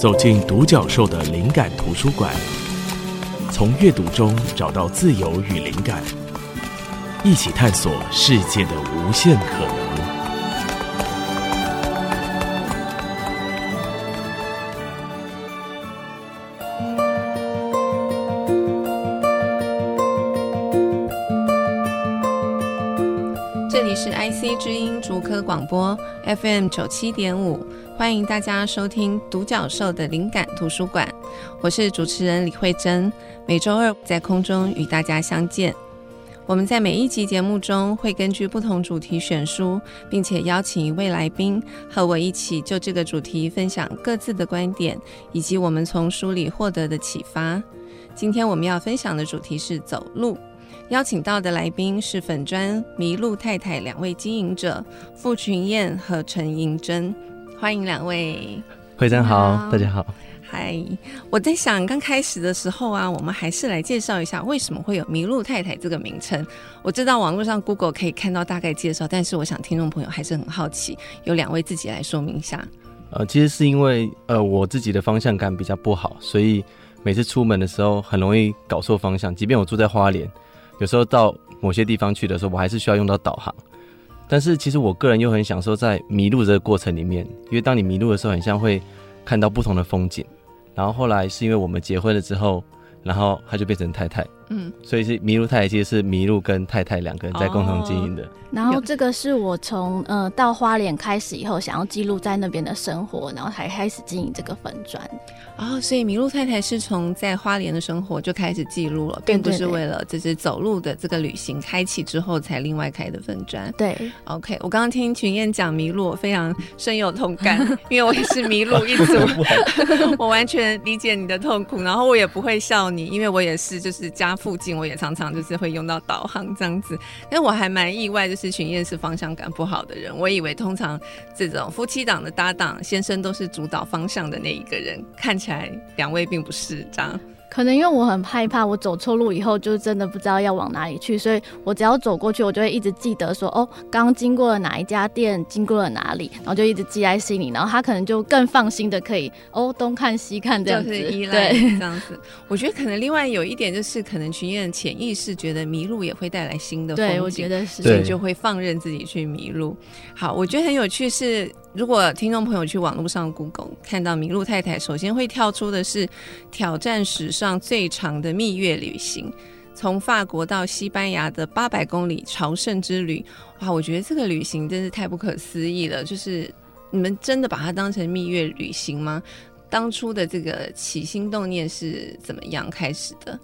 走进独角兽的灵感图书馆，从阅读中找到自由与灵感，一起探索世界的无限可能。这里是 IC 之音竹科广播 FM 九七点五，欢迎大家收听独角兽的灵感图书馆。我是主持人李慧珍，每周二在空中与大家相见。我们在每一集节目中会根据不同主题选书，并且邀请一位来宾和我一起就这个主题分享各自的观点，以及我们从书里获得的启发。今天我们要分享的主题是走路。邀请到的来宾是粉砖迷路太太两位经营者傅群燕和陈银珍，欢迎两位。慧珍好，大家好。嗨，我在想刚开始的时候啊，我们还是来介绍一下为什么会有迷路太太这个名称。我知道网络上 Google 可以看到大概介绍，但是我想听众朋友还是很好奇，有两位自己来说明一下。呃，其实是因为呃我自己的方向感比较不好，所以每次出门的时候很容易搞错方向，即便我住在花莲。有时候到某些地方去的时候，我还是需要用到导航。但是其实我个人又很享受在迷路这个过程里面，因为当你迷路的时候，很像会看到不同的风景。然后后来是因为我们结婚了之后，然后她就变成太太。嗯，所以是麋鹿太太，其实是麋鹿跟太太两个人在共同经营的。哦。然后这个是我从呃到花莲开始以后，想要记录在那边的生活，然后才开始经营这个粉砖。哦，所以麋鹿太太是从在花莲的生活就开始记录了，并不是为了就是走路的这个旅行开启之后才另外开的粉砖。对，OK，我刚刚听群燕讲麋鹿，我非常深有同感，因为我也是麋鹿一族，我完全理解你的痛苦，然后我也不会笑你，因为我也是就是家附近，我也常常就是会用到导航这样子，因为我还蛮意外，就是群燕是方向感不好的人，我以为通常这种夫妻档的搭档，先生都是主导方向的那一个人，看起来两位并不是这样。可能因为我很害怕，我走错路以后就真的不知道要往哪里去，所以我只要走过去，我就会一直记得说，哦，刚经过了哪一家店，经过了哪里，然后就一直记在心里，然后他可能就更放心的可以，哦，东看西看这样子，就是依赖这样子。我觉得可能另外有一点就是，可能群演潜意识觉得迷路也会带来新的风景，对，我觉得是，所以就会放任自己去迷路。好，我觉得很有趣是。如果听众朋友去网络上 Google 看到麋鹿太太，首先会跳出的是挑战史上最长的蜜月旅行，从法国到西班牙的八百公里朝圣之旅。哇，我觉得这个旅行真是太不可思议了！就是你们真的把它当成蜜月旅行吗？当初的这个起心动念是怎么样开始的？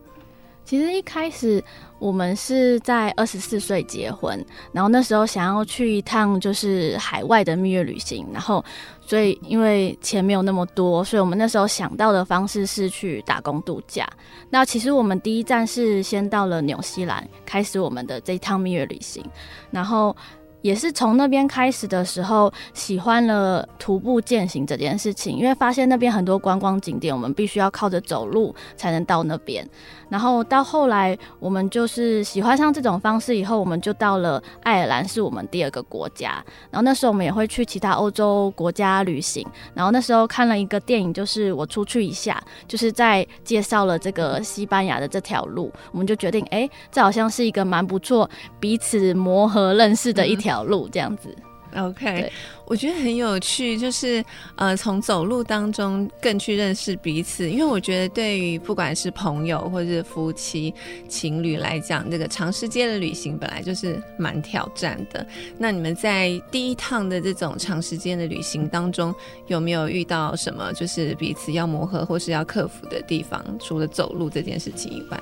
其实一开始我们是在二十四岁结婚，然后那时候想要去一趟就是海外的蜜月旅行，然后所以因为钱没有那么多，所以我们那时候想到的方式是去打工度假。那其实我们第一站是先到了纽西兰，开始我们的这一趟蜜月旅行，然后。也是从那边开始的时候，喜欢了徒步健行这件事情，因为发现那边很多观光景点，我们必须要靠着走路才能到那边。然后到后来，我们就是喜欢上这种方式以后，我们就到了爱尔兰，是我们第二个国家。然后那时候我们也会去其他欧洲国家旅行。然后那时候看了一个电影，就是我出去一下，就是在介绍了这个西班牙的这条路，我们就决定，哎，这好像是一个蛮不错，彼此磨合认识的一条。路这样子，OK，我觉得很有趣，就是呃，从走路当中更去认识彼此。因为我觉得，对于不管是朋友或者是夫妻、情侣来讲，这个长时间的旅行本来就是蛮挑战的。那你们在第一趟的这种长时间的旅行当中，有没有遇到什么就是彼此要磨合或是要克服的地方？除了走路这件事情以外？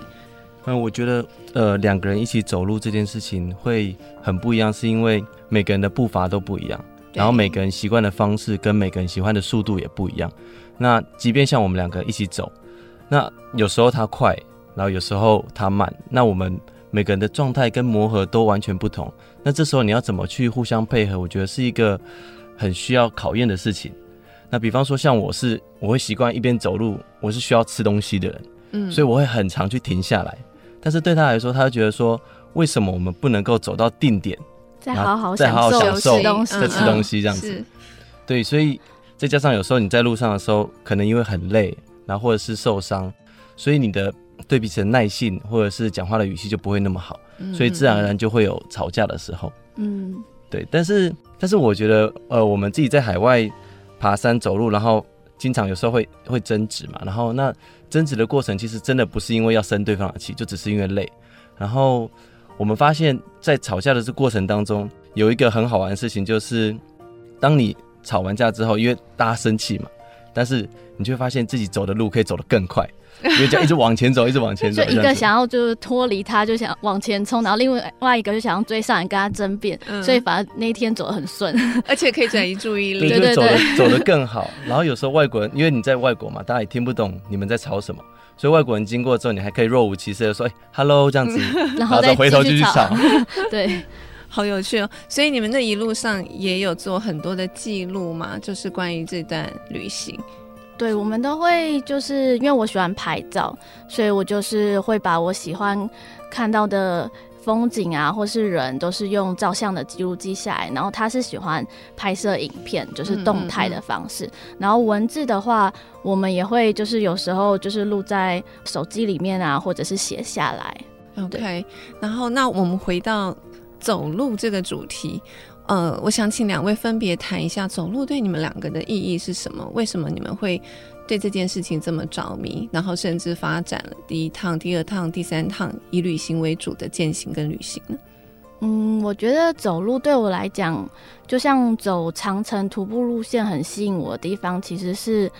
嗯，我觉得，呃，两个人一起走路这件事情会很不一样，是因为每个人的步伐都不一样，然后每个人习惯的方式跟每个人喜欢的速度也不一样。那即便像我们两个一起走，那有时候他快，然后有时候他慢，那我们每个人的状态跟磨合都完全不同。那这时候你要怎么去互相配合？我觉得是一个很需要考验的事情。那比方说，像我是我会习惯一边走路，我是需要吃东西的人，嗯，所以我会很常去停下来。但是对他来说，他就觉得说，为什么我们不能够走到定点，再好好再好好享受吃东西，再吃东西这样子？对，所以再加上有时候你在路上的时候，可能因为很累，然后或者是受伤，所以你的对彼此的耐性或者是讲话的语气就不会那么好，所以自然而然就会有吵架的时候。嗯，对。但是但是我觉得，呃，我们自己在海外爬山走路，然后经常有时候会会争执嘛，然后那争执的过程其实真的不是因为要生对方的气，就只是因为累。然后我们发现，在吵架的这过程当中，有一个很好玩的事情，就是当你吵完架之后，因为大家生气嘛，但是你就会发现自己走的路可以走得更快，因为这样一直往前走，一直往前走。就一个想要就是脱离他，就想往前冲，然后另外另外一个就想要追上来跟他争辩，嗯、所以反而那一天走得很顺，而且可以转移注意力，对，就走得走得更好。然后有时候外国人，因为你在外国嘛，大家也听不懂你们在吵什么。所以外国人经过之后，你还可以若无其事的说：“哎，hello，这样子，然后再回头继续吵。” 对，好有趣哦。所以你们那一路上也有做很多的记录吗？就是关于这段旅行。对，我们都会，就是因为我喜欢拍照，所以我就是会把我喜欢看到的。风景啊，或是人，都是用照相的记录记下来。然后他是喜欢拍摄影片，就是动态的方式。嗯嗯嗯。然后文字的话，我们也会就是有时候就是录在手机里面啊，或者是写下来。OK。然后那我们回到走路这个主题，呃，我想请两位分别谈一下走路对你们两个的意义是什么？为什么你们会？对这件事情这么着迷，然后甚至发展了第一趟、第二趟、第三趟以旅行为主的践行跟旅行呢？嗯，我觉得走路对我来讲，就像走长城徒步路线，很吸引我的地方其实是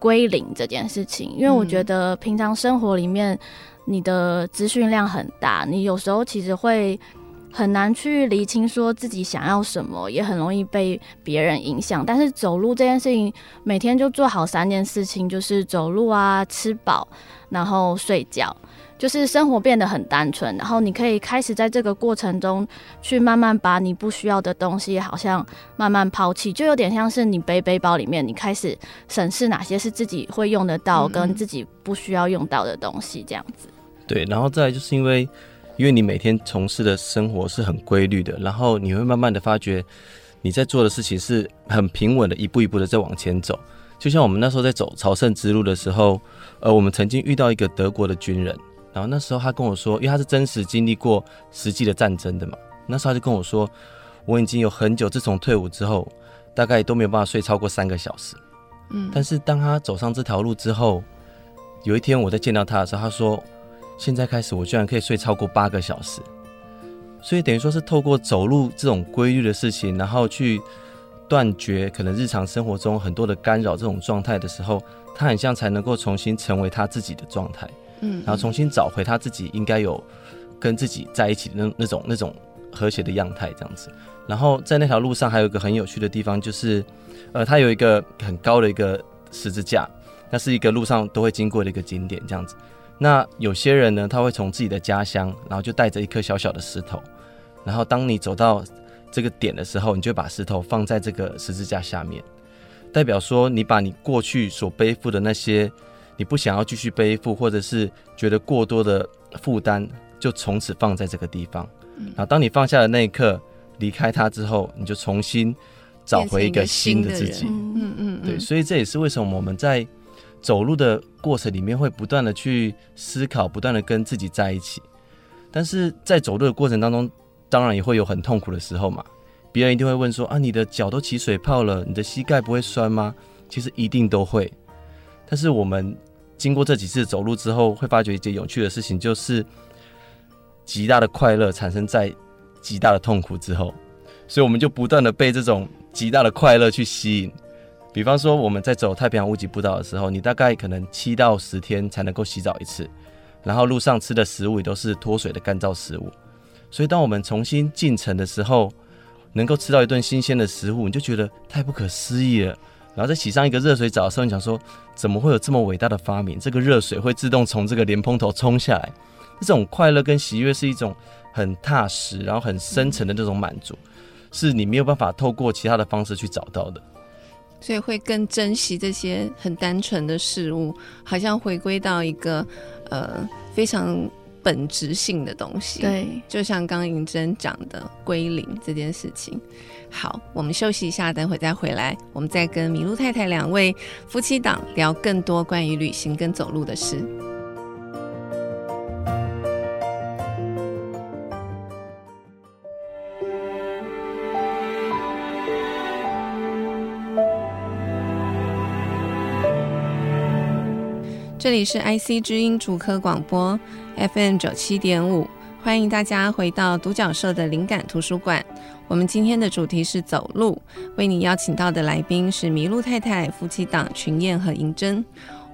归零这件事情。因为我觉得平常生活里面你的资讯量很大，你有时候其实会。很难去厘清说自己想要什么，也很容易被别人影响。但是走路这件事情，每天就做好三件事情，就是走路啊、吃饱，然后睡觉，就是生活变得很单纯。然后你可以开始在这个过程中，去慢慢把你不需要的东西，好像慢慢抛弃，就有点像是你背背包里面，你开始审视哪些是自己会用得到，跟自己不需要用到的东西，这样子。对，然后再就是因为。因为你每天从事的生活是很规律的，然后你会慢慢的发觉你在做的事情是很平稳的，一步一步的在往前走。就像我们那时候在走朝圣之路的时候，呃，我们曾经遇到一个德国的军人，然后那时候他跟我说，因为他是真实经历过实际的战争的嘛，那时候他就跟我说，我已经有很久，自从退伍之后，大概都没有办法睡超过三个小时。嗯，但是当他走上这条路之后，有一天我在见到他的时候，他说。现在开始，我居然可以睡超过八个小时，所以等于说是透过走路这种规律的事情，然后去断绝可能日常生活中很多的干扰这种状态的时候，他很像才能够重新成为他自己的状态，嗯，然后重新找回他自己应该有跟自己在一起的那那种那种和谐的样态这样子。然后在那条路上还有一个很有趣的地方，就是呃，它有一个很高的一个十字架，那是一个路上都会经过的一个景点这样子。那有些人呢，他会从自己的家乡，然后就带着一颗小小的石头，然后当你走到这个点的时候，你就把石头放在这个十字架下面，代表说你把你过去所背负的那些你不想要继续背负，或者是觉得过多的负担，就从此放在这个地方。然后当你放下的那一刻，离开它之后，你就重新找回一个新的自己。嗯嗯，对，所以这也是为什么我们在。走路的过程里面会不断的去思考，不断的跟自己在一起。但是在走路的过程当中，当然也会有很痛苦的时候嘛。别人一定会问说：“啊，你的脚都起水泡了，你的膝盖不会酸吗？”其实一定都会。但是我们经过这几次走路之后，会发觉一件有趣的事情，就是极大的快乐产生在极大的痛苦之后。所以我们就不断的被这种极大的快乐去吸引。比方说，我们在走太平洋屋脊步道的时候，你大概可能七到十天才能够洗澡一次，然后路上吃的食物也都是脱水的干燥食物。所以，当我们重新进城的时候，能够吃到一顿新鲜的食物，你就觉得太不可思议了。然后再洗上一个热水澡的时候，你想说，怎么会有这么伟大的发明？这个热水会自动从这个莲蓬头冲下来，这种快乐跟喜悦是一种很踏实，然后很深沉的那种满足，是你没有办法透过其他的方式去找到的。所以会更珍惜这些很单纯的事物，好像回归到一个呃非常本质性的东西。对，就像刚刚银珍讲的归零这件事情。好，我们休息一下，等会再回来，我们再跟麋鹿太太两位夫妻档聊更多关于旅行跟走路的事。这里是 IC 之音主科广播 FM 九七点五，欢迎大家回到独角兽的灵感图书馆。我们今天的主题是走路，为你邀请到的来宾是麋鹿太太夫妻档群燕和银针。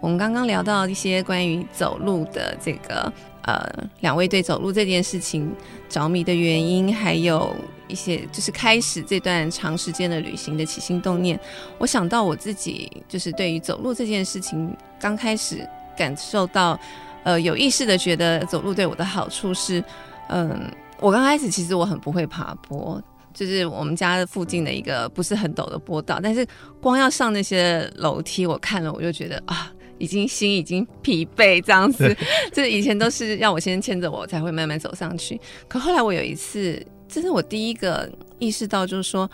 我们刚刚聊到一些关于走路的这个呃，两位对走路这件事情着迷的原因，还有一些就是开始这段长时间的旅行的起心动念。我想到我自己就是对于走路这件事情刚开始。感受到，呃，有意识的觉得走路对我的好处是，嗯，我刚开始其实我很不会爬坡，就是我们家的附近的一个不是很陡的坡道，但是光要上那些楼梯，我看了我就觉得啊，已经心已经疲惫这样子，就是以前都是要我先牵着我才会慢慢走上去，可后来我有一次，这是我第一个意识到，就是说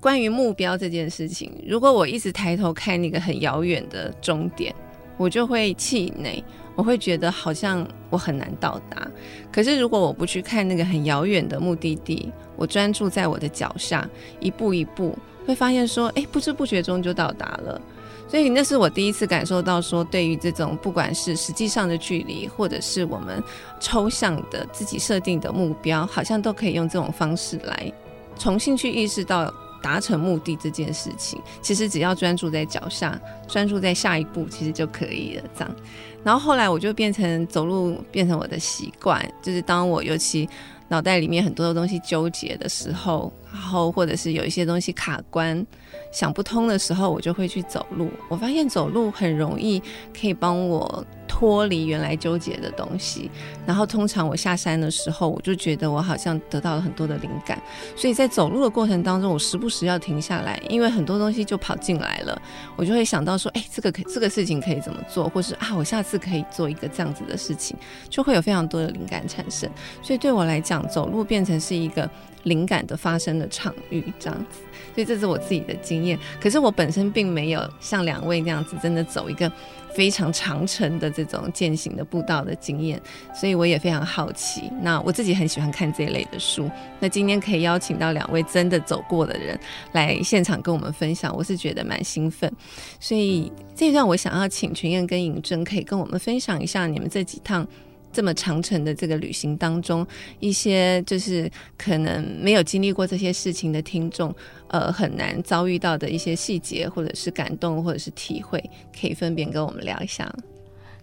关于目标这件事情，如果我一直抬头看那个很遥远的终点。我就会气馁，我会觉得好像我很难到达。可是如果我不去看那个很遥远的目的地，我专注在我的脚下，一步一步，会发现说，哎，不知不觉中就到达了。所以那是我第一次感受到说，对于这种不管是实际上的距离，或者是我们抽象的自己设定的目标，好像都可以用这种方式来重新去意识到。达成目的这件事情，其实只要专注在脚下，专注在下一步，其实就可以了。这样，然后后来我就变成走路变成我的习惯，就是当我尤其脑袋里面很多的东西纠结的时候，然后或者是有一些东西卡关，想不通的时候，我就会去走路。我发现走路很容易可以帮我。脱离原来纠结的东西，然后通常我下山的时候，我就觉得我好像得到了很多的灵感，所以在走路的过程当中，我时不时要停下来，因为很多东西就跑进来了，我就会想到说，哎，这个可这个事情可以怎么做，或是啊，我下次可以做一个这样子的事情，就会有非常多的灵感产生。所以对我来讲，走路变成是一个灵感的发生的场域，这样子。所以这是我自己的经验，可是我本身并没有像两位那样子，真的走一个。非常长程的这种践行的步道的经验，所以我也非常好奇。那我自己很喜欢看这一类的书。那今天可以邀请到两位真的走过的人来现场跟我们分享，我是觉得蛮兴奋。所以这一段我想要请群燕跟尹真可以跟我们分享一下你们这几趟。这么长程的这个旅行当中，一些就是可能没有经历过这些事情的听众，呃，很难遭遇到的一些细节，或者是感动，或者是体会，可以分别跟我们聊一下。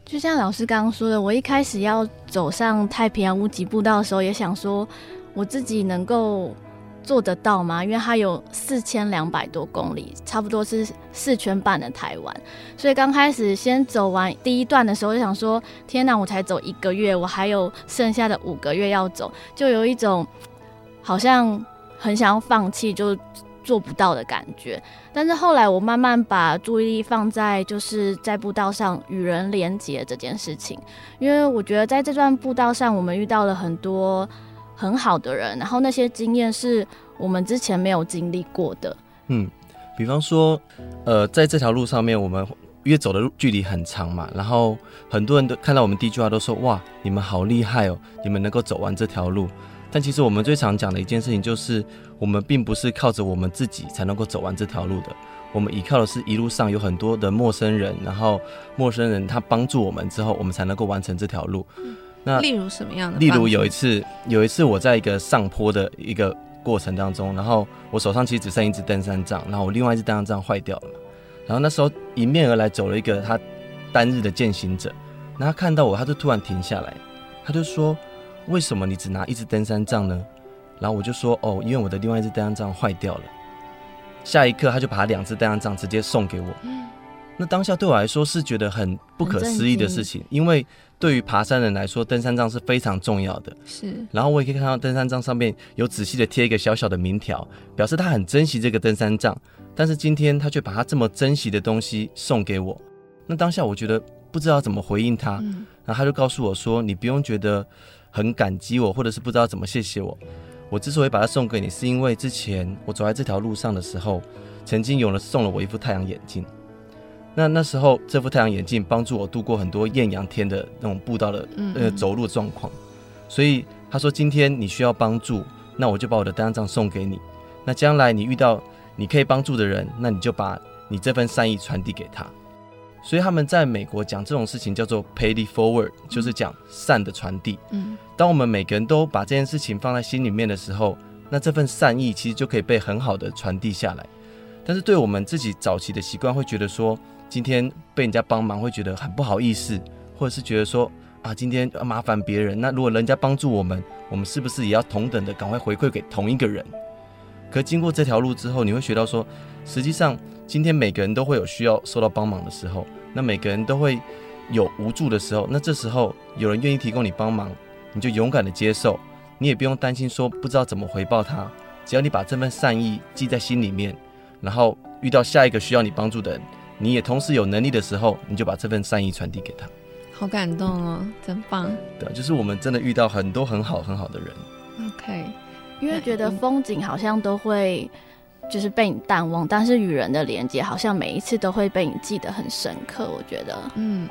就像老师刚刚说的，我一开始要走上太平洋屋脊步道的时候，也想说我自己能够。做得到吗？因为它有四千两百多公里，差不多是四圈半的台湾。所以刚开始先走完第一段的时候，就想说：天哪，我才走一个月，我还有剩下的五个月要走，就有一种好像很想要放弃，就做不到的感觉。但是后来我慢慢把注意力放在就是在步道上与人连接这件事情，因为我觉得在这段步道上，我们遇到了很多。很好的人，然后那些经验是我们之前没有经历过的。嗯，比方说，呃，在这条路上面，我们因为走的距离很长嘛，然后很多人都看到我们第一句话都说：“哇，你们好厉害哦，你们能够走完这条路。”但其实我们最常讲的一件事情就是，我们并不是靠着我们自己才能够走完这条路的，我们依靠的是一路上有很多的陌生人，然后陌生人他帮助我们之后，我们才能够完成这条路。那例如什么样的？例如有一次，有一次我在一个上坡的一个过程当中，然后我手上其实只剩一只登山杖，然后我另外一只登山杖坏掉了。然后那时候迎面而来走了一个他单日的践行者，那他看到我，他就突然停下来，他就说：“为什么你只拿一只登山杖呢？”然后我就说：“哦，因为我的另外一只登山杖坏掉了。”下一刻他就把他两只登山杖直接送给我。那当下对我来说是觉得很不可思议的事情，因为对于爬山人来说，登山杖是非常重要的。是，然后我也可以看到登山杖上面有仔细的贴一个小小的名条，表示他很珍惜这个登山杖。但是今天他却把他这么珍惜的东西送给我，那当下我觉得不知道怎么回应他。然后他就告诉我说：“你不用觉得很感激我，或者是不知道怎么谢谢我。我之所以把它送给你，是因为之前我走在这条路上的时候，曾经有人送了我一副太阳眼镜。那那时候这副太阳眼镜帮助我度过很多艳阳天的那种步道的呃走路状况。所以他说今天你需要帮助，那我就把我的单张送给你。那将来你遇到你可以帮助的人，那你就把你这份善意传递给他。”所以他们在美国讲这种事情叫做 pay it forward，就是讲善的传递。嗯，当我们每个人都把这件事情放在心里面的时候，那这份善意其实就可以被很好的传递下来。但是对我们自己早期的习惯，会觉得说今天被人家帮忙会觉得很不好意思，或者是觉得说啊今天要麻烦别人。那如果人家帮助我们，我们是不是也要同等的赶快回馈给同一个人？可经过这条路之后，你会学到说，实际上。今天每个人都会有需要受到帮忙的时候，那每个人都会有无助的时候，那这时候有人愿意提供你帮忙，你就勇敢的接受，你也不用担心说不知道怎么回报他，只要你把这份善意记在心里面，然后遇到下一个需要你帮助的人，你也同时有能力的时候，你就把这份善意传递给他。好感动哦，真棒。对，就是我们真的遇到很多很好很好的人。OK，因为觉得风景好像都会。就是被你淡忘，但是与人的连接好像每一次都会被你记得很深刻。我觉得，嗯，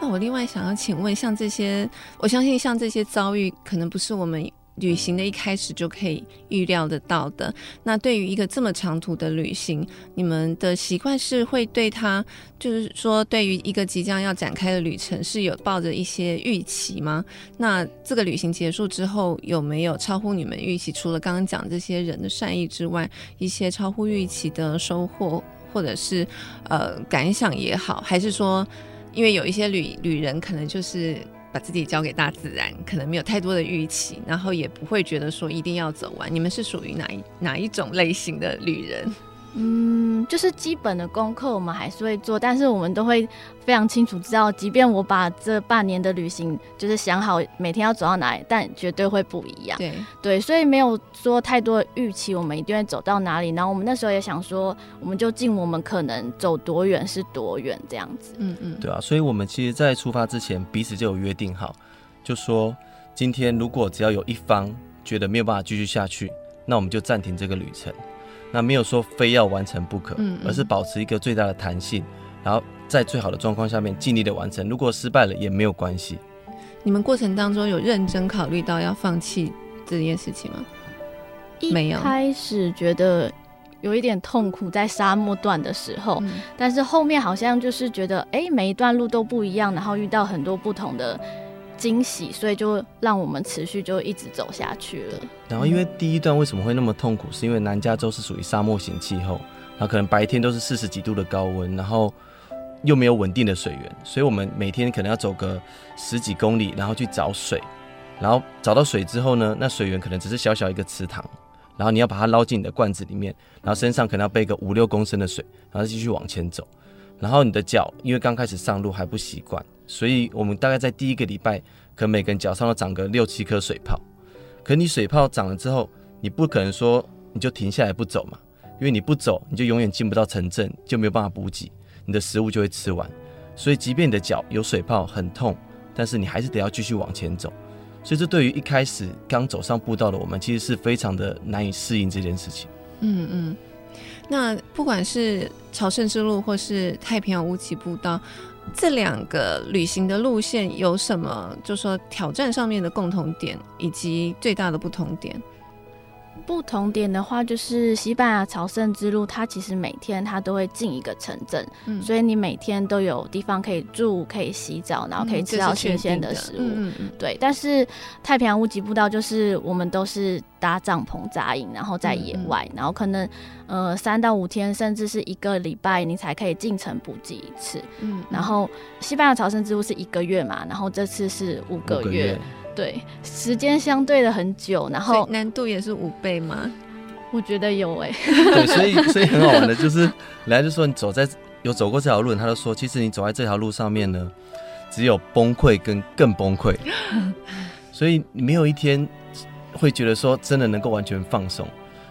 那我另外想要请问，像这些，我相信像这些遭遇，可能不是我们。旅行的一开始就可以预料得到的。那对于一个这么长途的旅行，你们的习惯是会对他，就是说，对于一个即将要展开的旅程，是有抱着一些预期吗？那这个旅行结束之后，有没有超乎你们预期？除了刚刚讲这些人的善意之外，一些超乎预期的收获，或者是呃感想也好，还是说，因为有一些旅旅人可能就是。把自己交给大自然，可能没有太多的预期，然后也不会觉得说一定要走完。你们是属于哪一哪一种类型的旅人？嗯，就是基本的功课我们还是会做，但是我们都会非常清楚知道，即便我把这半年的旅行就是想好每天要走到哪里，但绝对会不一样。对对，所以没有说太多的预期，我们一定会走到哪里。然后我们那时候也想说，我们就尽我们可能走多远是多远这样子。嗯嗯，对啊，所以我们其实，在出发之前彼此就有约定好，就说今天如果只要有一方觉得没有办法继续下去，那我们就暂停这个旅程。那没有说非要完成不可，而是保持一个最大的弹性，然后在最好的状况下面尽力的完成。如果失败了也没有关系。你们过程当中有认真考虑到要放弃这件事情吗？没有。开始觉得有一点痛苦，在沙漠段的时候，嗯，但是后面好像就是觉得，哎，每一段路都不一样，然后遇到很多不同的。惊喜，所以就让我们持续就一直走下去了。然后，因为第一段为什么会那么痛苦，是因为南加州是属于沙漠型气候，然后可能白天都是四十几度的高温，然后又没有稳定的水源，所以我们每天可能要走个十几公里，然后去找水。然后找到水之后呢，那水源可能只是小小一个池塘，然后你要把它捞进你的罐子里面，然后身上可能要背个五六公升的水，然后继续往前走。然后你的脚因为刚开始上路还不习惯。所以，我们大概在第一个礼拜，可能每个人脚上都长个六七颗水泡。可你水泡长了之后，你不可能说你就停下来不走嘛，因为你不走，你就永远进不到城镇，就没有办法补给，你的食物就会吃完。所以，即便你的脚有水泡很痛，但是你还是得要继续往前走。所以，这对于一开始刚走上步道的我们，其实是非常的难以适应这件事情。嗯嗯。那不管是朝圣之路，或是太平洋无极步道。这两个旅行的路线有什么？就说挑战上面的共同点，以及最大的不同点。不同点的话，就是西班牙朝圣之路，它其实每天它都会进一个城镇，嗯，所以你每天都有地方可以住，可以洗澡，然后可以吃到新鲜的食物，嗯嗯嗯，对。但是太平洋无极步道就是我们都是搭帐篷扎营，然后在野外，然后可能呃三到五天，甚至是一个礼拜，你才可以进城补给一次，嗯，嗯。然后西班牙朝圣之路是一个月嘛，然后这次是五个月。对，时间相对的很久，然后难度也是五倍吗？我觉得有哎。对，所以 所以很好玩的就是，来就说你走在有走过这条路，他就说，其实你走在这条路上面呢，只有崩溃跟更崩溃，所以你没有一天会觉得说真的能够完全放松。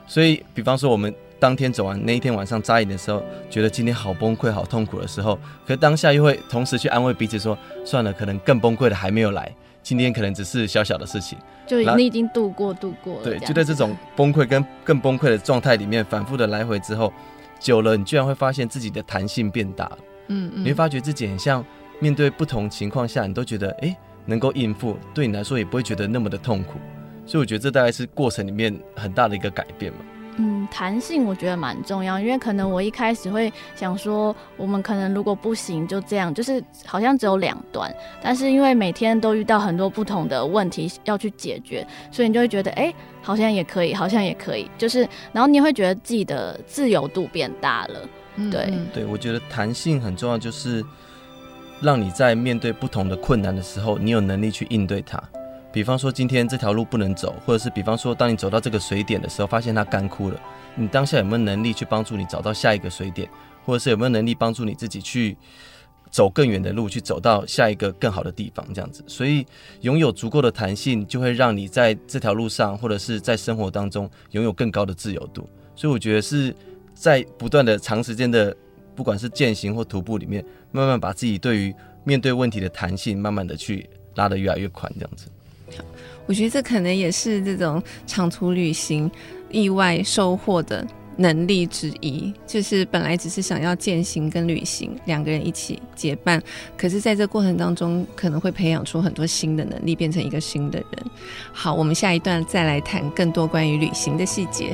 所以，比方说我们当天走完那一天晚上扎营的时候，觉得今天好崩溃、好痛苦的时候，可当下又会同时去安慰彼此说，算了，可能更崩溃的还没有来，今天可能只是小小的事情，就你已经度过度过了。对，就在这种崩溃跟更崩溃的状态里面反复的来回之后，久了，你居然会发现自己的弹性变大了。嗯嗯，你会发觉自己很像面对不同情况下，你都觉得哎、欸、能够应付，对你来说也不会觉得那么的痛苦。所以我觉得这大概是过程里面很大的一个改变嘛。嗯，弹性我觉得蛮重要，因为可能我一开始会想说，我们可能如果不行就这样，就是好像只有两端。但是因为每天都遇到很多不同的问题要去解决，所以你就会觉得，哎、欸，好像也可以，好像也可以，就是，然后你会觉得自己的自由度变大了。对、嗯、对，我觉得弹性很重要，就是让你在面对不同的困难的时候，你有能力去应对它。比方说今天这条路不能走，或者是比方说当你走到这个水点的时候，发现它干枯了，你当下有没有能力去帮助你找到下一个水点，或者是有没有能力帮助你自己去走更远的路，去走到下一个更好的地方？这样子，所以拥有足够的弹性，就会让你在这条路上，或者是在生活当中拥有更高的自由度。所以我觉得是在不断的长时间的，不管是健行或徒步里面，慢慢把自己对于面对问题的弹性，慢慢的去拉得越来越宽，这样子。我觉得这可能也是这种长途旅行意外收获的能力之一，就是本来只是想要践行跟旅行两个人一起结伴，可是在这过程当中可能会培养出很多新的能力，变成一个新的人。好，我们下一段再来谈更多关于旅行的细节。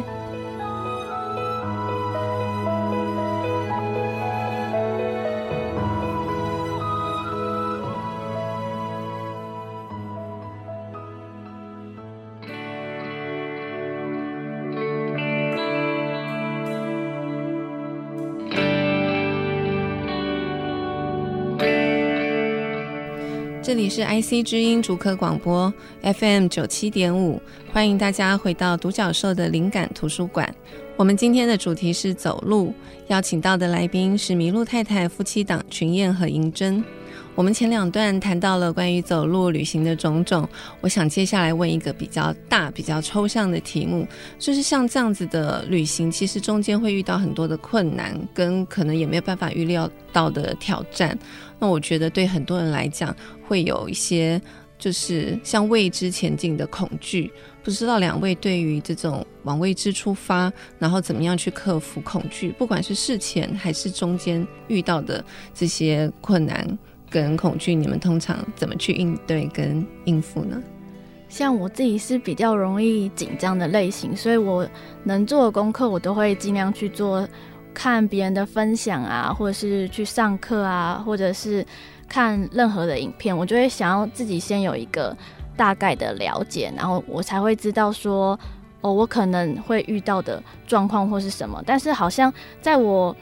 是 IC 之音主课广播 FM 九七点五，欢迎大家回到独角兽的灵感图书馆。我们今天的主题是走路，邀请到的来宾是麋鹿太太夫妻档群燕和银针。我们前两段谈到了关于走路旅行的种种，我想接下来问一个比较大、比较抽象的题目，就是像这样子的旅行，其实中间会遇到很多的困难，跟可能也没有办法预料到的挑战。那我觉得对很多人来讲，会有一些就是向未知前进的恐惧。不知道两位对于这种往未知出发，然后怎么样去克服恐惧，不管是事前还是中间遇到的这些困难。跟恐惧，你们通常怎么去应对跟应付呢？像我自己是比较容易紧张的类型，所以我能做的功课，我都会尽量去做，看别人的分享啊，或者是去上课啊，或者是看任何的影片，我就会想要自己先有一个大概的了解，然后我才会知道说，哦，我可能会遇到的状况或是什么。但是好像在我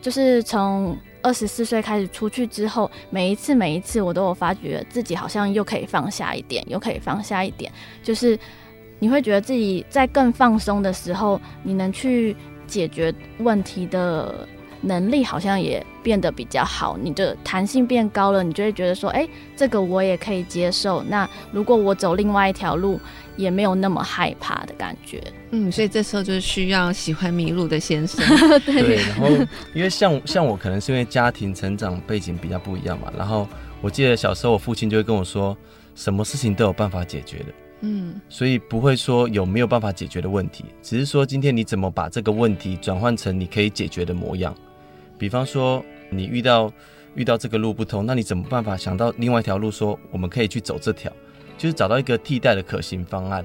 就是从二十四岁开始出去之后，每一次每一次，我都有发觉自己好像又可以放下一点，又可以放下一点。就是你会觉得自己在更放松的时候，你能去解决问题的能力好像也变得比较好，你的弹性变高了，你就会觉得说，哎，这个我也可以接受。那如果我走另外一条路，也没有那么害怕的感觉，嗯，所以这时候就需要喜欢迷路的先生，对，对。然后，因为像 像我，可能是因为家庭成长背景比较不一样嘛。然后，我记得小时候我父亲就会跟我说，什么事情都有办法解决的，嗯，所以不会说有没有办法解决的问题，只是说今天你怎么把这个问题转换成你可以解决的模样。比方说，你遇到遇到这个路不通，那你怎么办法想到另外一条路，说我们可以去走这条。就是找到一个替代的可行方案，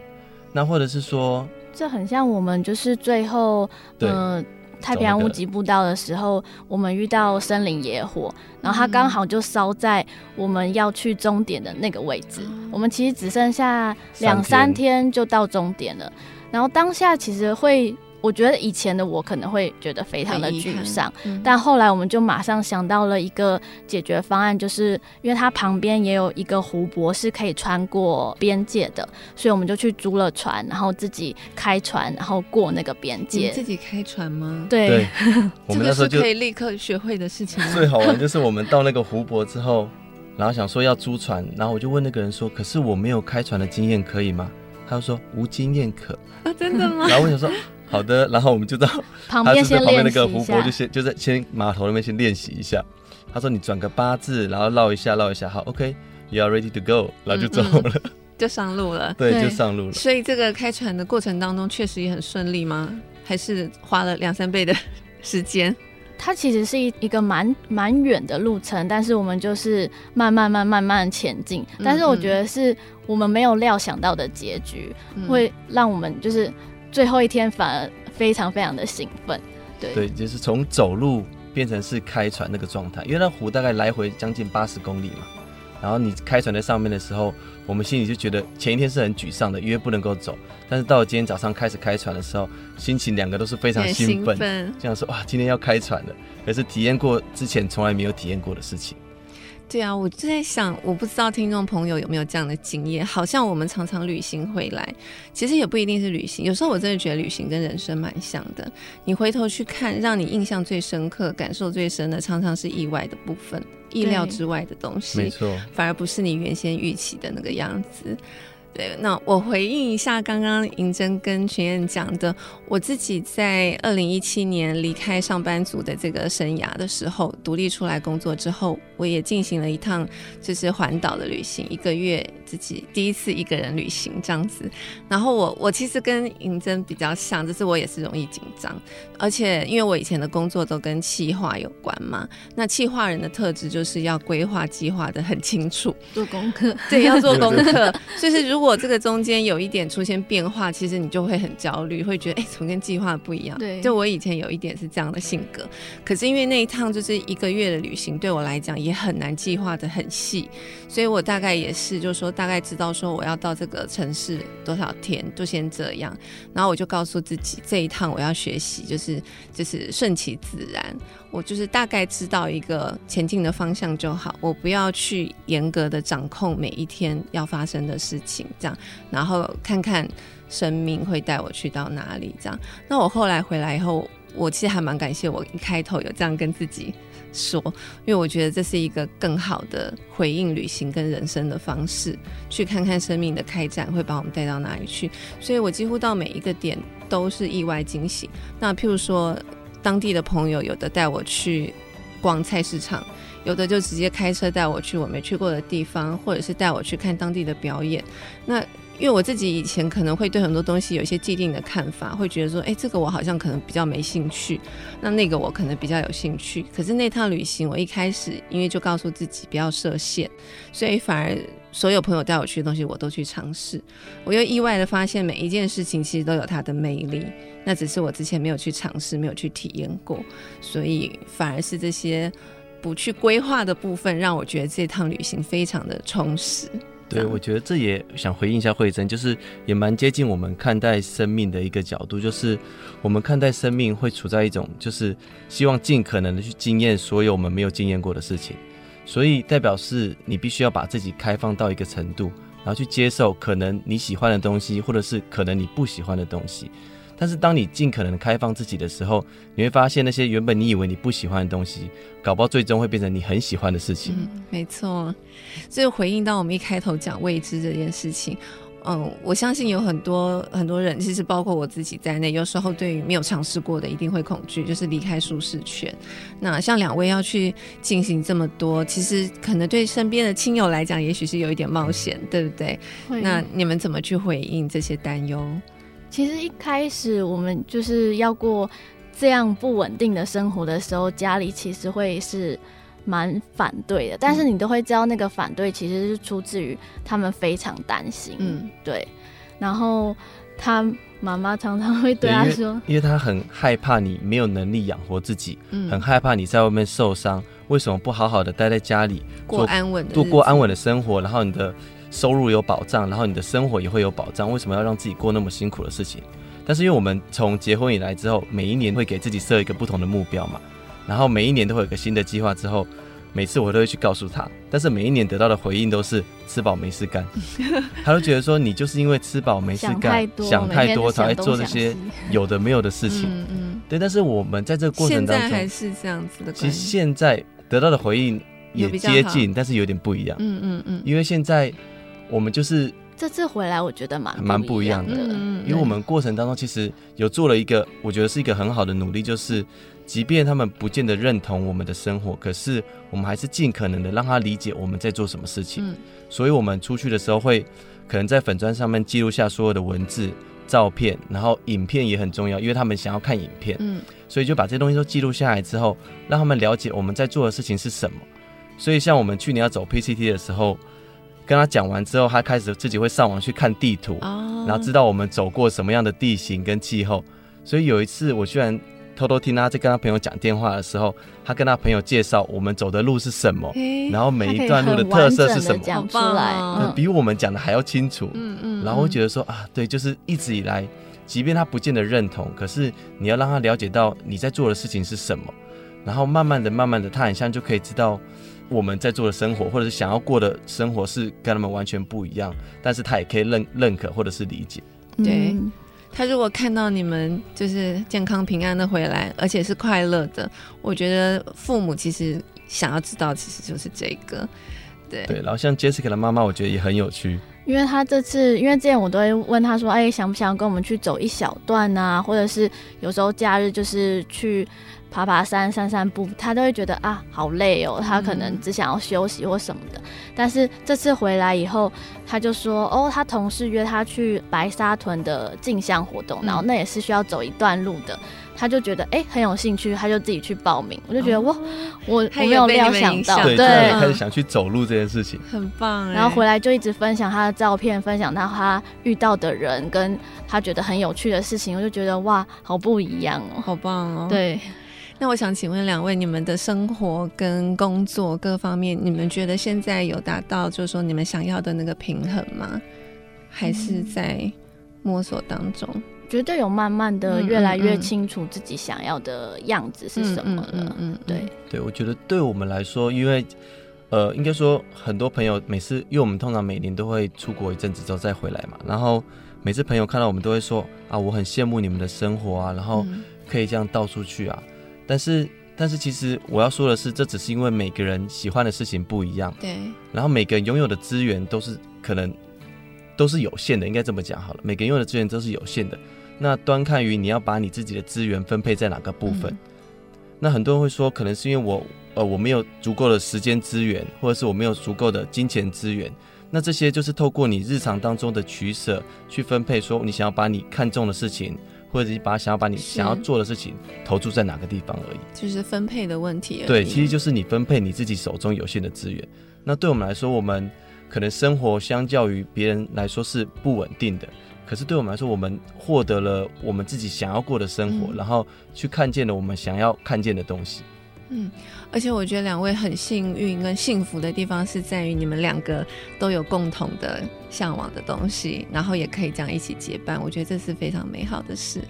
那或者是说，这很像我们就是最后，呃，太平洋屋脊步道的时候，我们遇到森林野火，然后它刚好就烧在我们要去终点的那个位置，嗯、我们其实只剩下两三天就到终点了，然后当下其实会。我觉得以前的我可能会觉得非常的沮丧，嗯、但后来我们就马上想到了一个解决方案，就是因为它旁边也有一个湖泊是可以穿过边界的，所以我们就去租了船，然后自己开船，然后过那个边界。你自己开船吗？对，对 我们那时候就可以立刻学会的事情。最好玩就是我们到那个湖泊之后，然后想说要租船，然后我就问那个人说：“可是我没有开船的经验，可以吗？”他就说：“无经验可。”啊，真的吗？然后我想说。好的，然后我们就到 旁边先旁边那个湖练习一下泊就先就在先码头那边先练习一下。他说你转个八字，然后绕一下绕一下，好，OK，you、are ready to go，然后就走了，嗯嗯 就上路了。对，就上路了。所以这个开船的过程当中，确实也很顺利吗？还是花了两三倍的时间？它其实是一一个蛮蛮远的路程，但是我们就是慢慢慢慢慢前进。嗯但是我觉得是我们没有料想到的结局，嗯会让我们就是最后一天反而非常非常的兴奋。对对，就是从走路变成是开船那个状态，因为那湖大概来回将近八十公里嘛。然后你开船在上面的时候，我们心里就觉得前一天是很沮丧的，因为不能够走。但是到了今天早上开始开船的时候，心情两个都是非常兴奋，兴奋这样说哇，今天要开船了，可是体验过之前从来没有体验过的事情。对啊，我就在想，我不知道听众朋友有没有这样的经验。好像我们常常旅行回来，其实也不一定是旅行。有时候我真的觉得旅行跟人生蛮像的。你回头去看，让你印象最深刻、感受最深的，常常是意外的部分，意料之外的东西。没错，反而不是你原先预期的那个样子。对，那我回应一下刚刚银珍跟群燕讲的，我自己在二零一七年离开上班族的这个生涯的时候，独立出来工作之后，我也进行了一趟就是环岛的旅行，一个月自己第一次一个人旅行这样子。然后我我其实跟银珍比较像，就是我也是容易紧张，而且因为我以前的工作都跟企划有关嘛，那企划人的特质就是要规划计划的很清楚，做功课，对，要做功课。就是如果这个中间有一点出现变化，其实你就会很焦虑，会觉得哎，怎么跟计划不一样？对，就我以前有一点是这样的性格。可是因为那一趟就是一个月的旅行，对我来讲也很难计划的很细，所以我大概也是，就是说大概知道说我要到这个城市多少天，就先这样。然后我就告诉自己，这一趟我要学习，就是就是顺其自然。我就是大概知道一个前进的方向就好，我不要去严格的掌控每一天要发生的事情，这样，然后看看生命会带我去到哪里，这样。那我后来回来以后，我其实还蛮感谢我一开头有这样跟自己说，因为我觉得这是一个更好的回应旅行跟人生的方式，去看看生命的开展会把我们带到哪里去。所以我几乎到每一个点都是意外惊喜。那譬如说。当地的朋友有的带我去逛菜市场，有的就直接开车带我去我没去过的地方，或者是带我去看当地的表演。那因为我自己以前可能会对很多东西有一些既定的看法，会觉得说，哎，这个我好像可能比较没兴趣，那那个我可能比较有兴趣。可是那趟旅行，我一开始因为就告诉自己不要设限，所以反而所有朋友带我去的东西我都去尝试。我又意外的发现，每一件事情其实都有它的魅力。那只是我之前没有去尝试，没有去体验过，所以反而是这些不去规划的部分，让我觉得这趟旅行非常的充实。对，我觉得这也想回应一下慧珍，就是也蛮接近我们看待生命的一个角度，就是我们看待生命会处在一种，就是希望尽可能的去经验所有我们没有经验过的事情，所以代表是你必须要把自己开放到一个程度，然后去接受可能你喜欢的东西，或者是可能你不喜欢的东西。但是当你尽可能开放自己的时候，你会发现那些原本你以为你不喜欢的东西，搞不好最终会变成你很喜欢的事情。嗯，没错。所以回应到我们一开头讲未知这件事情，嗯，我相信有很多很多人，其实包括我自己在内，有时候对于没有尝试过的，一定会恐惧，就是离开舒适圈。那像两位要去进行这么多，其实可能对身边的亲友来讲，也许是有一点冒险，对不对？那你们怎么去回应这些担忧？其实一开始我们就是要过这样不稳定的生活的时候，家里其实会是蛮反对的。但是你都会知道，那个反对其实是出自于他们非常担心。嗯，对。然后他妈妈常常会对他说，因为，因为他很害怕你没有能力养活自己，嗯，很害怕你在外面受伤。为什么不好好的待在家里过安稳的度过安稳的生活？然后你的。收入有保障，然后你的生活也会有保障。为什么要让自己过那么辛苦的事情？但是因为我们从结婚以来之后，每一年会给自己设一个不同的目标嘛，然后每一年都会有个新的计划。之后，每次我都会去告诉他，但是每一年得到的回应都是吃饱没事干。他都觉得说你就是因为吃饱没事干，想太多，想太多才会做这些有的没有的事情。嗯嗯，对。但是我们在这个过程当中，现在还是这样子的。其实现在得到的回应也接近，但是有点不一样。嗯嗯嗯，因为现在。我们就是这次回来我觉得蛮蛮不一样的，嗯，因为我们过程当中其实有做了一个，我觉得是一个很好的努力，就是即便他们不见得认同我们的生活，可是我们还是尽可能的让他理解我们在做什么事情。嗯，所以我们出去的时候会可能在粉砖上面记录下所有的文字、照片，然后影片也很重要，因为他们想要看影片，嗯，所以就把这些东西都记录下来之后，让他们了解我们在做的事情是什么。所以像我们去年要走 PCT 的时候。跟他讲完之后，他开始自己会上网去看地图，哦，然后知道我们走过什么样的地形跟气候。所以有一次，我居然偷偷听他在跟他朋友讲电话的时候，他跟他朋友介绍我们走的路是什么，然后每一段路的特色是什么，讲出来，哦，比我们讲的还要清楚。嗯嗯，然后我觉得说啊，对，就是一直以来，即便他不见得认同，可是你要让他了解到你在做的事情是什么，然后慢慢的、慢慢的，他很像就可以知道。我们在做的生活，或者是想要过的生活，是跟他们完全不一样，但是他也可以认认可或者是理解。对，他如果看到你们就是健康平安的回来，而且是快乐的，我觉得父母其实想要知道，其实就是这个。对对，然后像 Jessica 的妈妈，我觉得也很有趣，因为他这次，因为之前我都会问他说，哎，想不想跟我们去走一小段啊？或者是有时候假日就是去。爬爬山、散散步，他都会觉得啊，好累哦。他可能只想要休息或什么的。嗯、但是这次回来以后，他就说，哦，他同事约他去白沙屯的镜像活动，然后那也是需要走一段路的。他就觉得哎、欸，很有兴趣，他就自己去报名。我就觉得哇，我我没有料想到，对，对，开始想去走路这件事情，很棒。然后回来就一直分享他的照片，分享到他遇到的人，跟他觉得很有趣的事情。我就觉得哇，好不一样哦，好棒哦，对。那我想请问两位，你们的生活跟工作各方面，你们觉得现在有达到就是说你们想要的那个平衡吗？还是在摸索当中？绝对有慢慢的越来越清楚自己想要的样子是什么了。嗯，嗯，嗯，对对，我觉得对我们来说，因为呃，应该说很多朋友每次，因为我们通常每年都会出国一阵子之后再回来嘛，然后每次朋友看到我们都会说啊，我很羡慕你们的生活啊，然后可以这样到处去啊。但是，但是，其实我要说的是，这只是因为每个人喜欢的事情不一样。对。然后每个人拥有的资源都是可能都是有限的，应该这么讲好了。每个人用的资源都是有限的，那端看于你要把你自己的资源分配在哪个部分。嗯。那很多人会说，可能是因为我呃我没有足够的时间资源，或者是我没有足够的金钱资源。那这些就是透过你日常当中的取舍去分配，说你想要把你看重的事情。或者你把想要把你想要做的事情投注在哪个地方而已，就是分配的问题。对，其实就是你分配你自己手中有限的资源。那对我们来说，我们可能生活相较于别人来说是不稳定的，可是对我们来说，我们获得了我们自己想要过的生活，嗯，然后去看见了我们想要看见的东西。嗯，而且我觉得两位很幸运跟幸福的地方是在于你们两个都有共同的向往的东西，然后也可以这样一起结伴，我觉得这是非常美好的事。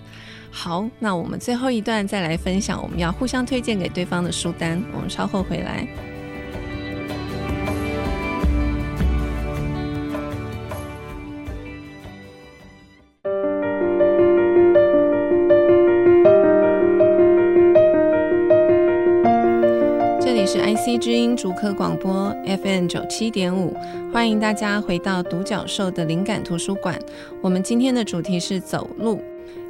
好，那我们最后一段再来分享，我们要互相推荐给对方的书单，我们稍后回来。音竹科广播 FM 九七点五，欢迎大家回到独角兽的灵感图书馆。我们今天的主题是走路，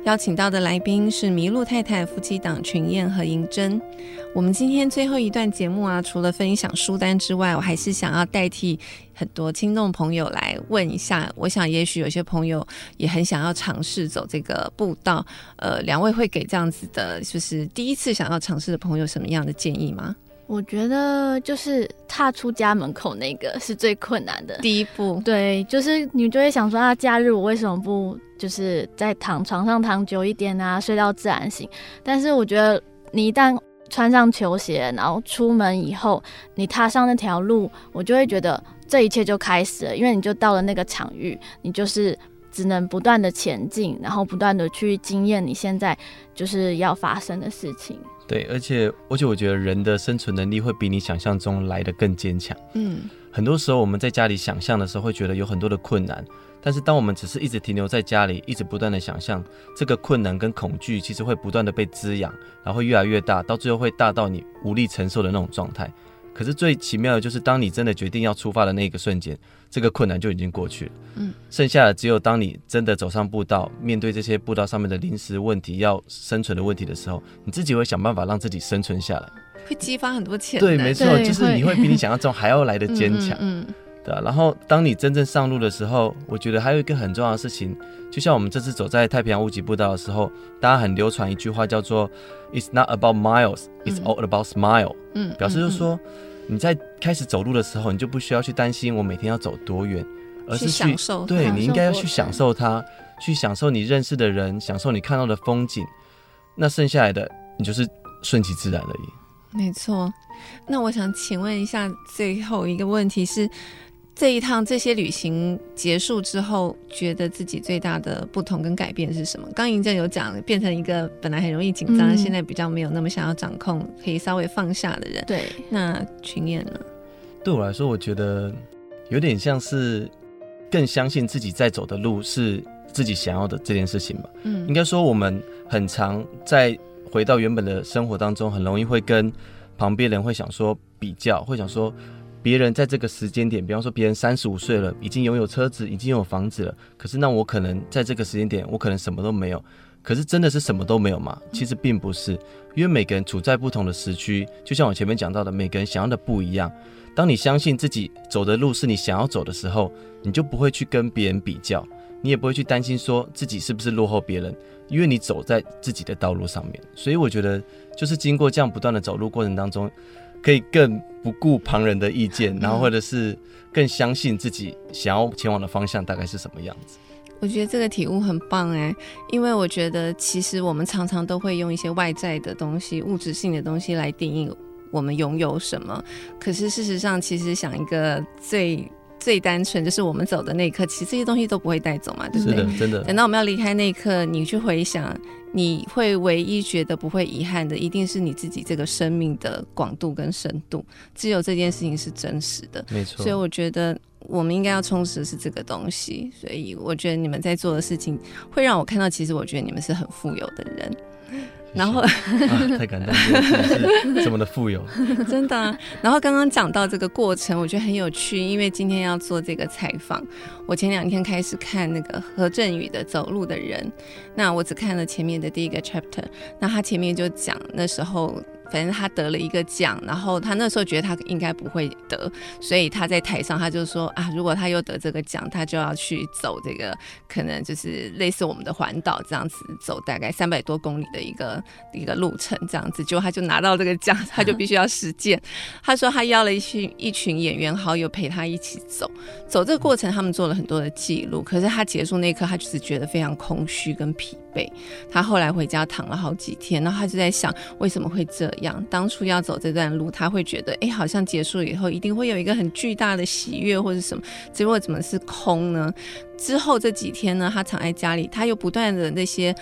邀请到的来宾是麋鹿太太夫妻档群燕和银珍。我们今天最后一段节目啊，除了分享书单之外，我还是想要代替很多听众朋友来问一下。我想，也许有些朋友也很想要尝试走这个步道。呃，两位会给这样子的，就是第一次想要尝试的朋友什么样的建议吗？我觉得就是踏出家门口那个是最困难的第一步。对，就是你就会想说啊，假日我为什么不就是在躺床上躺久一点啊，睡到自然醒？但是我觉得你一旦穿上球鞋，然后出门以后，你踏上那条路，我就会觉得这一切就开始了，因为你就到了那个场域，你就是只能不断的前进，然后不断的去经验你现在就是要发生的事情。对，而且而且我觉得人的生存能力会比你想象中来的更坚强。嗯，很多时候我们在家里想象的时候，会觉得有很多的困难，但是当我们只是一直停留在家里，一直不断的想象，这个困难跟恐惧其实会不断的被滋养，然后会越来越大，到最后会大到你无力承受的那种状态。可是最奇妙的就是，当你真的决定要出发的那一个瞬间，这个困难就已经过去了。嗯，剩下的只有当你真的走上步道，面对这些步道上面的临时问题、要生存的问题的时候，你自己会想办法让自己生存下来，会激发很多潜能。对，没错，就是你会比你想象中还要来的 坚强。嗯。嗯对啊，然后当你真正上路的时候，我觉得还有一个很重要的事情，就像我们这次走在太平洋屋脊步道的时候，大家很流传一句话叫做 "It's not about miles, it's all about smile"。嗯，表示就是说你在开始走路的时候，你就不需要去担心我每天要走多远，而是享受。对，你应该要去享受它，去享受你认识的人，享受你看到的风景。那剩下来的，你就是顺其自然而已。没错。那我想请问一下，最后一个问题是。这一趟这些旅行结束之后，觉得自己最大的不同跟改变是什么？刚银正有讲，变成一个本来很容易紧张，嗯、现在比较没有那么想要掌控，可以稍微放下的人。对，那群演呢？对我来说，我觉得有点像是更相信自己在走的路是自己想要的这件事情吧。嗯，应该说我们很常在回到原本的生活当中，很容易会跟旁边人会想说比较，会想说。别人在这个时间点，比方说别人三十五岁了，已经拥有车子，已经有房子了。可是那我可能在这个时间点，我可能什么都没有。可是真的是什么都没有吗？其实并不是，因为每个人处在不同的时区，就像我前面讲到的，每个人想要的不一样。当你相信自己走的路是你想要走的时候，你就不会去跟别人比较，你也不会去担心说自己是不是落后别人，因为你走在自己的道路上面。所以我觉得，就是经过这样不断的走路过程当中。可以更不顾旁人的意见，然后或者是更相信自己想要前往的方向大概是什么样子。我觉得这个体悟很棒哎，因为我觉得其实我们常常都会用一些外在的东西、物质性的东西来定义我们拥有什么。可是事实上，其实想一个最最单纯，就是我们走的那一刻，其实这些东西都不会带走嘛，对不对？真的。等到我们要离开那一刻，你去回想。你会唯一觉得不会遗憾的，一定是你自己这个生命的广度跟深度。只有这件事情是真实的，没错。所以我觉得我们应该要充实的是这个东西。所以我觉得你们在做的事情，会让我看到，其实我觉得你们是很富有的人。然后、啊、太感动了，是这么的富有，真的、啊。然后刚刚讲到这个过程，我觉得很有趣，因为今天要做这个采访，我前两天开始看那个何振宇的《走路的人》，那我只看了前面的第一个 chapter，那他前面就讲那时候。反正他得了一个奖，然后他那时候觉得他应该不会得，所以他在台上他就说啊，如果他又得这个奖，他就要去走这个可能就是类似我们的环岛这样子，走大概三百多公里的一个一个路程这样子，结果他就拿到这个奖，他就必须要实践。他说他邀了一群一群演员好友陪他一起走，走这个过程他们做了很多的记录，可是他结束那一刻，他就是觉得非常空虚跟疲。他后来回家躺了好几天，然后他就在想为什么会这样。当初要走这段路，他会觉得，哎，好像结束以后一定会有一个很巨大的喜悦或者什么，结果怎么是空呢？之后这几天呢，他躺在家里，他又不断的那些。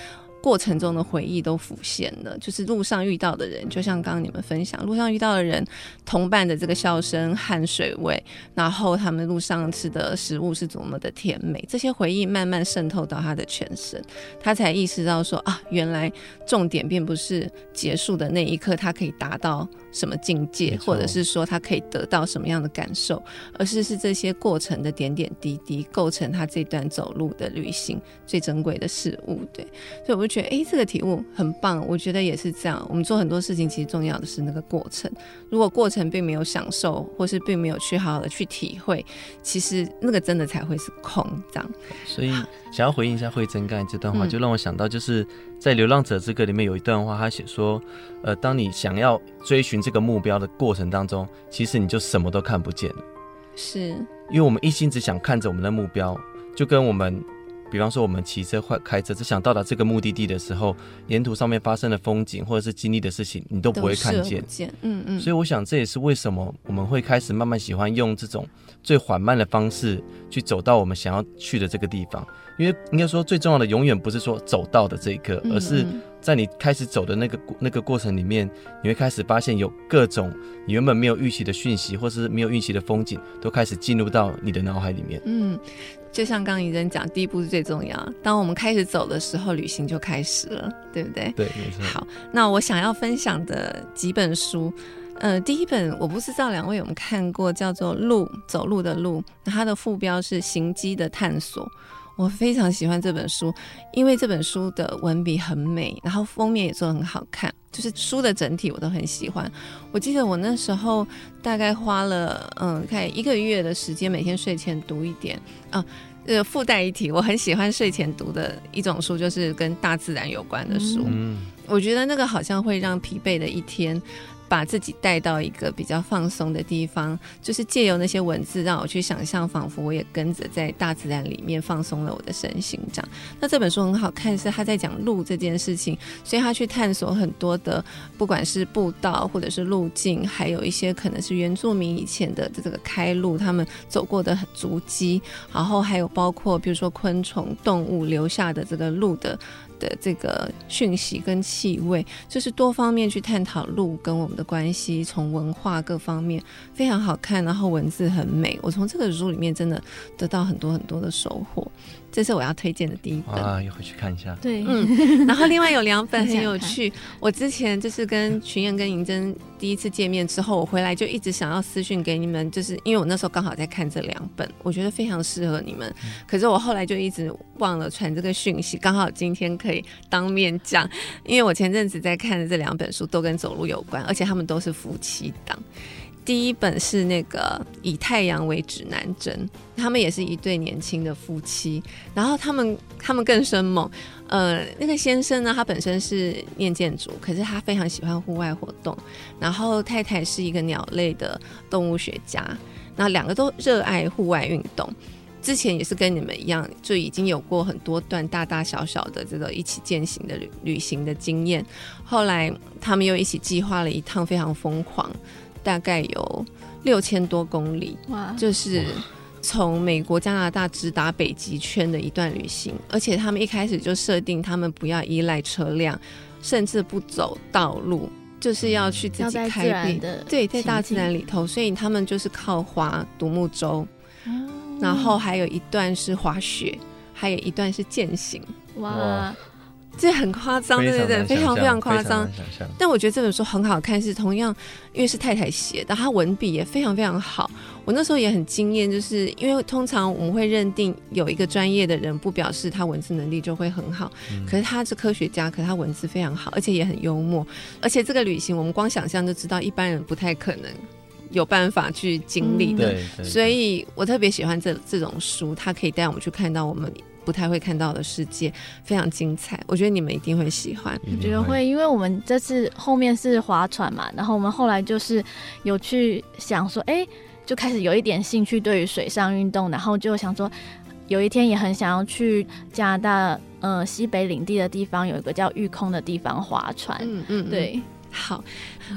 过程中的回忆都浮现了，就是路上遇到的人，就像刚刚你们分享，路上遇到的人，同伴的这个笑声、汗水味，然后他们路上吃的食物是多么的甜美，这些回忆慢慢渗透到他的全身，他才意识到说啊，原来重点并不是结束的那一刻，他可以达到什么境界，或者是说他可以得到什么样的感受，而是是这些过程的点点滴滴构成他这段走路的旅行最珍贵的事物。对，所以我就。觉得哎，这个体悟很棒，我觉得也是这样。我们做很多事情，其实重要的是那个过程。如果过程并没有享受，或是并没有去好好的去体会，其实那个真的才会是空。这样。所以想要回应一下惠贞刚才这段话，就让我想到，就是在《流浪者之歌》里面有一段话，他写说：呃，当你想要追寻这个目标的过程当中，其实你就什么都看不见了。是因为我们一心只想看着我们的目标，就跟我们。比方说，我们骑车或开车，只想到达这个目的地的时候，沿途上面发生的风景或者是经历的事情，你都不会看见。嗯嗯。所以我想，这也是为什么我们会开始慢慢喜欢用这种最缓慢的方式去走到我们想要去的这个地方。因为应该说，最重要的永远不是说走到的这一刻，而是在你开始走的那个那个过程里面，你会开始发现有各种你原本没有预期的讯息，或是没有预期的风景，都开始进入到你的脑海里面。嗯。就像刚刚银正讲，第一步是最重要。当我们开始走的时候，旅行就开始了，对不对？对，没错。好，那我想要分享的几本书，呃，第一本我不知道两位有没有看过，叫做《路走路的路》，它的副标是“行机的探索”。我非常喜欢这本书，因为这本书的文笔很美，然后封面也做得很好看，就是书的整体我都很喜欢。我记得我那时候大概花了嗯，看一个月的时间，每天睡前读一点啊。呃，附带一提，我很喜欢睡前读的一种书，就是跟大自然有关的书。嗯，我觉得那个好像会让疲惫的一天。把自己带到一个比较放松的地方，就是借由那些文字让我去想象，仿佛我也跟着在大自然里面放松了我的身心。这样，那这本书很好看，是他在讲路这件事情，所以他去探索很多的，不管是步道或者是路径，还有一些可能是原住民以前的这个开路，他们走过的足迹，然后还有包括比如说昆虫、动物留下的这个路的。的这个讯息跟气味，就是多方面去探讨路跟我们的关系，从文化各方面非常好看，然后文字很美。我从这个书里面真的得到很多很多的收获。这是我要推荐的第一本啊，也回去看一下。对，嗯，然后另外有两本很有趣。我之前就是跟群燕跟银珍第一次见面之后，我回来就一直想要私讯给你们，就是因为我那时候刚好在看这两本，我觉得非常适合你们。可是我后来就一直忘了传这个讯息，刚好今天可以当面讲，因为我前阵子在看的这两本书都跟走路有关，而且他们都是夫妻档。第一本是那个以太阳为指南针，他们也是一对年轻的夫妻，然后他们他们更生猛，呃，那个先生呢，他本身是念建筑，可是他非常喜欢户外活动，然后太太是一个鸟类的动物学家，然后两个都热爱户外运动，之前也是跟你们一样，就已经有过很多段大大小小的这个一起健行的旅旅行的经验，后来他们又一起计划了一趟非常疯狂。大概有六千多公里，哇！就是从美国、加拿大直达北极圈的一段旅行，而且他们一开始就设定他们不要依赖车辆，甚至不走道路，就是要去自己开辟。对，在大自然里头，所以他们就是靠划独木舟，嗯，然后还有一段是滑雪，还有一段是践行，哇！这很夸张，对对对，非常非常夸张。但我觉得这本书很好看，是同样因为是太太写的，她文笔也非常非常好。我那时候也很惊艳，就是因为通常我们会认定有一个专业的人，不表示他文字能力就会很好。嗯、可是他是科学家，可是他文字非常好，而且也很幽默。而且这个旅行，我们光想象就知道，一般人不太可能有办法去经历的。嗯、所以我特别喜欢这这种书，它可以带我们去看到我们。不太会看到的世界非常精彩，我觉得你们一定会喜欢。我觉得会，因为我们这次后面是划船嘛，然后我们后来就是有去想说，哎，就开始有一点兴趣对于水上运动，然后就想说，有一天也很想要去加拿大，呃，西北领地的地方有一个叫玉空的地方划船。嗯嗯，对，好。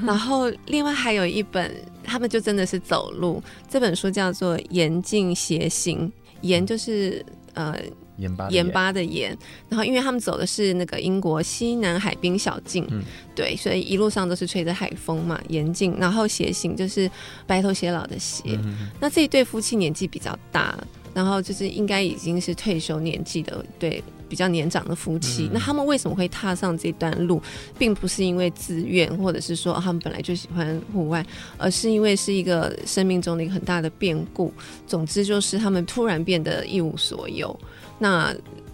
然后另外还有一本，他们就真的是走路，这本书叫做《盐径偕行》，严就是呃。盐巴，盐。巴的盐，然后因为他们走的是那个英国西南海滨小径，嗯，对，所以一路上都是吹着海风嘛，严禁，然后鞋型就是白头偕老的鞋。嗯，那这一对夫妻年纪比较大，然后就是应该已经是退休年纪的，对。比较年长的夫妻，嗯，那他们为什么会踏上这段路，并不是因为自愿，或者是说他们本来就喜欢户外，而是因为是一个生命中的一个很大的变故。总之就是他们突然变得一无所有。那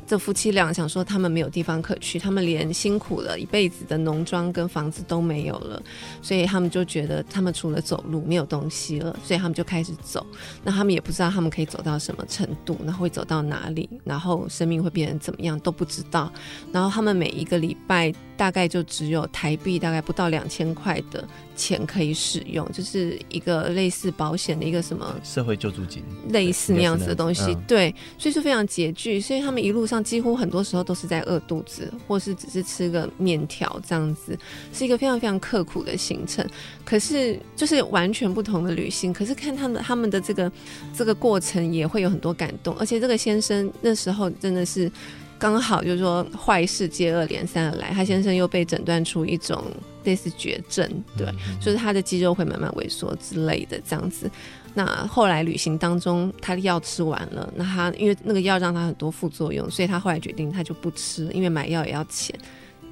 这夫妻俩想说，他们没有地方可去，他们连辛苦了一辈子的农庄跟房子都没有了，所以他们就觉得他们除了走路没有东西了，所以他们就开始走。那他们也不知道他们可以走到什么程度，然后会走到哪里，然后生命会变成怎么样都不知道。然后他们每一个礼拜大概就只有台币大概不到两千块的钱可以使用，就是一个类似保险的一个什么社会救助金，类似那样子的东西。嗯、对，所以说非常拮据，所以他们一路上几乎很多时候都是在饿肚子，或是只是吃个面条这样子，是一个非常非常刻苦的行程。可是就是完全不同的旅行，可是看他们他们的这个这个过程也会有很多感动，而且这个先生那时候真的是。刚好就是说坏事接二连三的来，他先生又被诊断出一种类似绝症，对，就是他的肌肉会慢慢萎缩之类的这样子。那后来旅行当中，他的药吃完了，那他因为那个药让他很多副作用，所以他后来决定他就不吃，因为买药也要钱。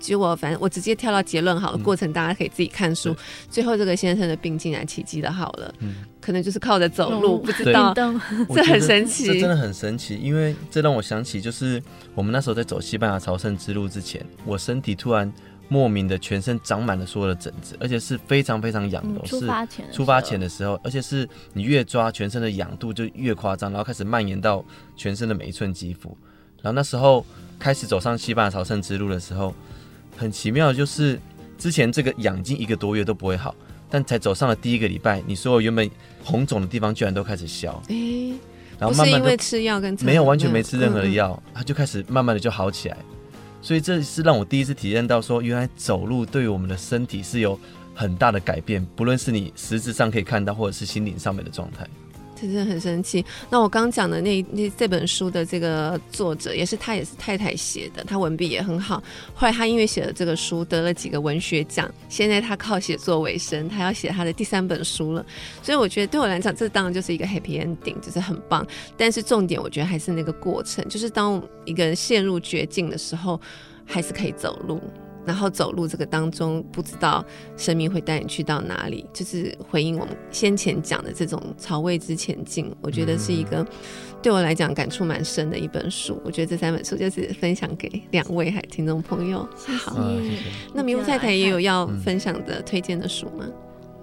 结果反正我直接跳到结论好了，过程大家可以自己看书。最后这个先生的病竟然奇迹的好了，可能就是靠着走路，不知道，这很神奇，这真的很神奇，因为这让我想起，就是我们那时候在走西班牙朝圣之路之前，我身体突然。莫名的全身长满了所有的疹子，而且是非常非常痒的。嗯、出发前出发前的时候，而且是你越抓全身的痒度就越夸张，然后开始蔓延到全身的每一寸肌肤。然后那时候开始走上西班牙朝圣之路的时候，很奇妙的就是之前这个痒经一个多月都不会好，但才走上了第一个礼拜，你所有原本红肿的地方居然都开始消。欸、然后慢慢是因为吃药跟没有完全没吃任何的药，嗯嗯它就开始慢慢的就好起来。所以这是让我第一次体验到，说原来走路对于我们的身体是有很大的改变，不论是你实质上可以看到，或者是心灵上面的状态。真的很生气。那我刚讲的那那这本书的这个作者，也是他，也是太太写的，他文笔也很好。后来他因为写了这个书，得了几个文学奖。现在他靠写作为生，他要写他的第三本书了。所以我觉得对我来讲，这当然就是一个 happy ending，就是很棒。但是重点，我觉得还是那个过程，就是当一个人陷入绝境的时候，还是可以走路。然后走路这个当中，不知道生命会带你去到哪里，就是回应我们先前讲的这种朝未知前进。我觉得是一个对我来讲感触蛮深的一本书。我觉得这三本书就是分享给两位还听众朋友。好，那迷雾太太也有要分享的推荐的书吗？嗯、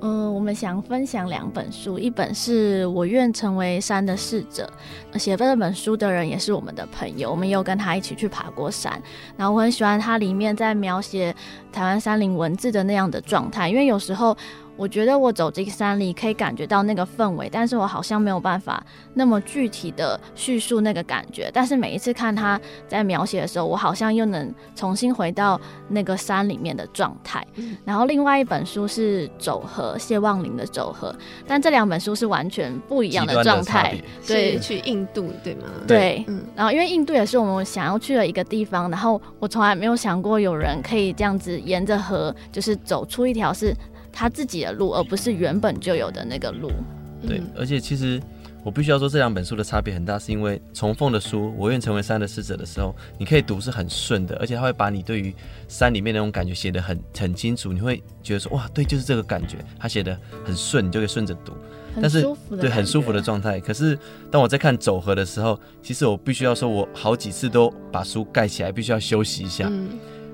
嗯，我们想分享两本书，一本是我愿成为山的逝者，写这本书的人也是我们的朋友，我们有跟他一起去爬过山，然后我很喜欢他里面在描写台湾山林文字的那样的状态，因为有时候。我觉得我走进山里可以感觉到那个氛围，但是我好像没有办法那么具体的叙述那个感觉。但是每一次看他在描写的时候，我好像又能重新回到那个山里面的状态。嗯、然后另外一本书是《走河》，谢望林的《走河》，但这两本书是完全不一样的状态。对，去印度对吗？对，嗯。然后因为印度也是我们想要去的一个地方，然后我从来没有想过有人可以这样子沿着河，就是走出一条是。他自己的路，而不是原本就有的那个路。对，而且其实我必须要说，这两本书的差别很大，是因为重凤的书《我愿成为山的使者》的时候，你可以读是很顺的，而且他会把你对于山里面那种感觉写得很很清楚，你会觉得说哇，对，就是这个感觉。他写得很顺，你就可以顺着读。但是对，很舒服的状态。可是当我在看走合的时候，其实我必须要说，我好几次都把书盖起来，必须要休息一下。嗯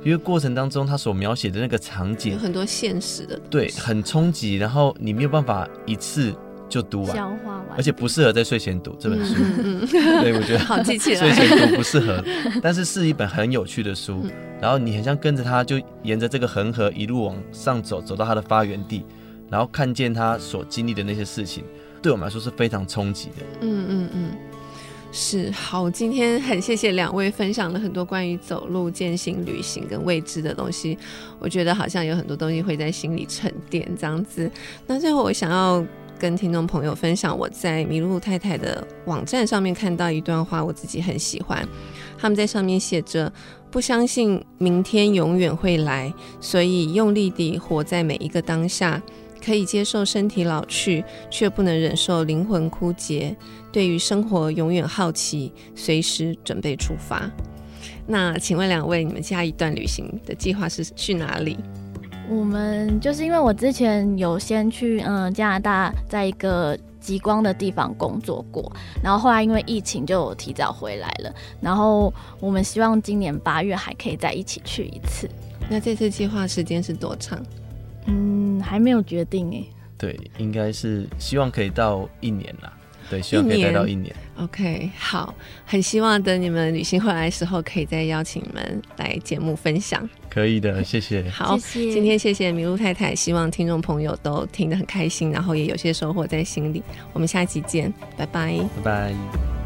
因为过程当中，他所描写的那个场景有很多现实的，对，很冲击，然后你没有办法一次就读完，消化完，而且不适合在睡前读这本书。嗯嗯、对，我觉得好记起来，睡前读不适合，但是是一本很有趣的书。嗯、然后你很像跟着他，就沿着这个恒河一路往上走，走到他的发源地，然后看见他所经历的那些事情，对我们来说是非常冲击的。嗯嗯嗯。是好，今天很谢谢两位分享了很多关于走路、践行、旅行跟未知的东西。我觉得好像有很多东西会在心里沉淀这样子。那最后我想要跟听众朋友分享，我在麋鹿太太的网站上面看到一段话，我自己很喜欢。他们在上面写着：“不相信明天永远会来，所以用力地活在每一个当下。”可以接受身体老去，却不能忍受灵魂枯竭。对于生活永远好奇，随时准备出发。那请问两位，你们下一段旅行的计划是去哪里？我们就是因为我之前有先去嗯加拿大，在一个极光的地方工作过，然后后来因为疫情就提早回来了。然后我们希望今年八月还可以再一起去一次。那这次计划时间是多长？嗯，还没有决定诶。对，应该是希望可以到一年啦。对，希望可以待到一年。OK，好，很希望等你们旅行回来的时候，可以再邀请你们来节目分享。可以的，谢谢。好，谢谢今天谢谢麋鹿太太，希望听众朋友都听得很开心，然后也有些收获在心里。我们下期见，拜拜，拜拜。